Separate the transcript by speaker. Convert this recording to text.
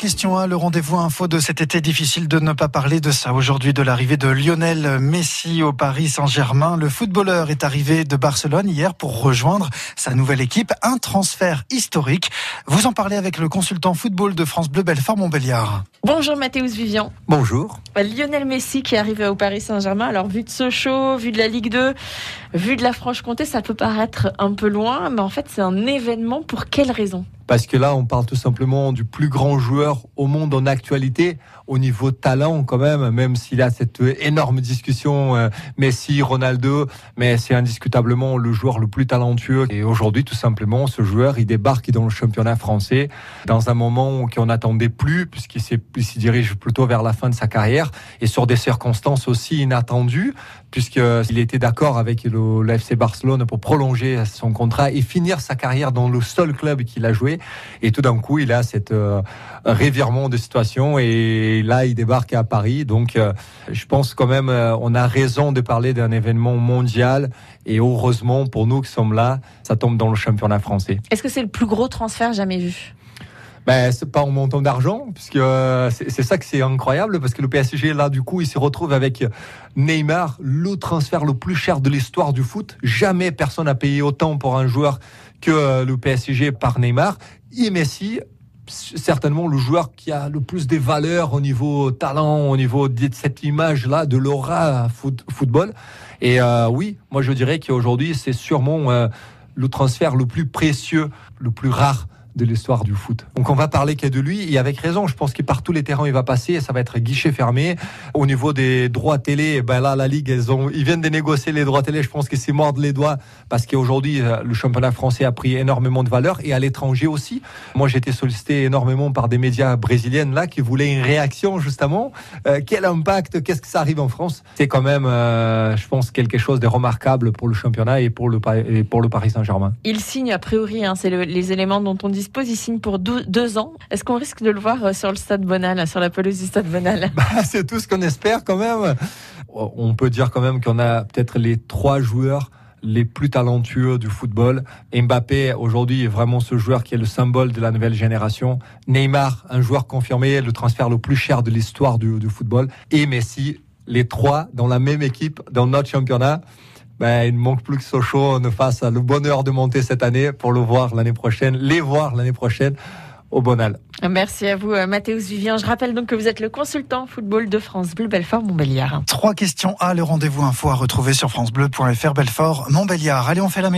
Speaker 1: Question 1, le rendez-vous info de cet été. Difficile de ne pas parler de ça aujourd'hui, de l'arrivée de Lionel Messi au Paris Saint-Germain. Le footballeur est arrivé de Barcelone hier pour rejoindre sa nouvelle équipe. Un transfert historique. Vous en parlez avec le consultant football de France Bleu Belfort Montbéliard.
Speaker 2: Bonjour Mathéus Vivian.
Speaker 3: Bonjour.
Speaker 2: Lionel Messi qui est arrivé au Paris Saint-Germain. Alors vu de Sochaux, vu de la Ligue 2, vu de la Franche-Comté, ça peut paraître un peu loin, mais en fait c'est un événement. Pour quelle raison?
Speaker 3: Parce que là, on parle tout simplement du plus grand joueur au monde en actualité, au niveau talent quand même, même s'il a cette énorme discussion euh, Messi, Ronaldo, mais c'est indiscutablement le joueur le plus talentueux. Et aujourd'hui, tout simplement, ce joueur, il débarque dans le championnat français dans un moment qu'on n'attendait plus, puisqu'il s'y dirige plutôt vers la fin de sa carrière, et sur des circonstances aussi inattendues, puisqu'il était d'accord avec le, le FC Barcelone pour prolonger son contrat et finir sa carrière dans le seul club qu'il a joué. Et tout d'un coup, il a cette euh, revirement de situation et là, il débarque à Paris. Donc, euh, je pense quand même, euh, on a raison de parler d'un événement mondial. Et heureusement, pour nous qui sommes là, ça tombe dans le championnat français.
Speaker 2: Est-ce que c'est le plus gros transfert jamais vu?
Speaker 3: Ben, c'est pas en montant d'argent, puisque euh, c'est ça que c'est incroyable, parce que le PSG, là, du coup, il se retrouve avec Neymar, le transfert le plus cher de l'histoire du foot. Jamais personne n'a payé autant pour un joueur que euh, le PSG par Neymar. Et Messi, certainement le joueur qui a le plus des valeurs au niveau talent, au niveau de cette image-là, de l'aura football. Et euh, oui, moi je dirais qu'aujourd'hui, c'est sûrement le transfert le plus précieux, le plus rare de l'histoire du foot. Donc on va parler qu'il de lui, et avec raison, je pense que par tous les terrains il va passer, et ça va être guichet fermé. Au niveau des droits télé, ben là, la Ligue, ils, ont, ils viennent de négocier les droits télé, je pense que c'est mordre les doigts, parce qu'aujourd'hui, euh, le championnat français a pris énormément de valeur, et à l'étranger aussi. Moi, j'ai été sollicité énormément par des médias brésiliennes, là, qui voulaient une réaction, justement. Euh, quel impact, qu'est-ce que ça arrive en France? C'est quand même, euh, je pense, quelque chose de remarquable pour le championnat et pour le, et pour le Paris Saint-Germain.
Speaker 2: Il signe, a priori, hein, c'est les éléments dont on dispose il signe pour deux, ans. Est-ce qu'on risque de le voir euh, sur le stade Bonal, sur la pelouse du stade Bonal
Speaker 3: bah, C'est tout ce qu'on espère quand même. On peut dire quand même qu'on a peut-être les trois joueurs les plus talentueux du football. Mbappé, aujourd'hui, est vraiment ce joueur qui est le symbole de la nouvelle génération. Neymar, un joueur confirmé, le transfert le plus cher de l'histoire du, football. Et Messi, les trois dans la même équipe, dans notre championnat ben, il ne manque plus que Sochaux ne fasse le bonheur de monter cette année pour le voir l'année prochaine, les voir l'année prochaine au Bonal.
Speaker 2: Merci à vous, euh, Mathéus Vivien. Je rappelle donc que vous êtes le consultant football de France Bleu Belfort Montbéliard.
Speaker 1: Trois questions à le rendez-vous info à retrouver sur francebleu.fr Belfort Montbéliard. Allez, on fait la méthode.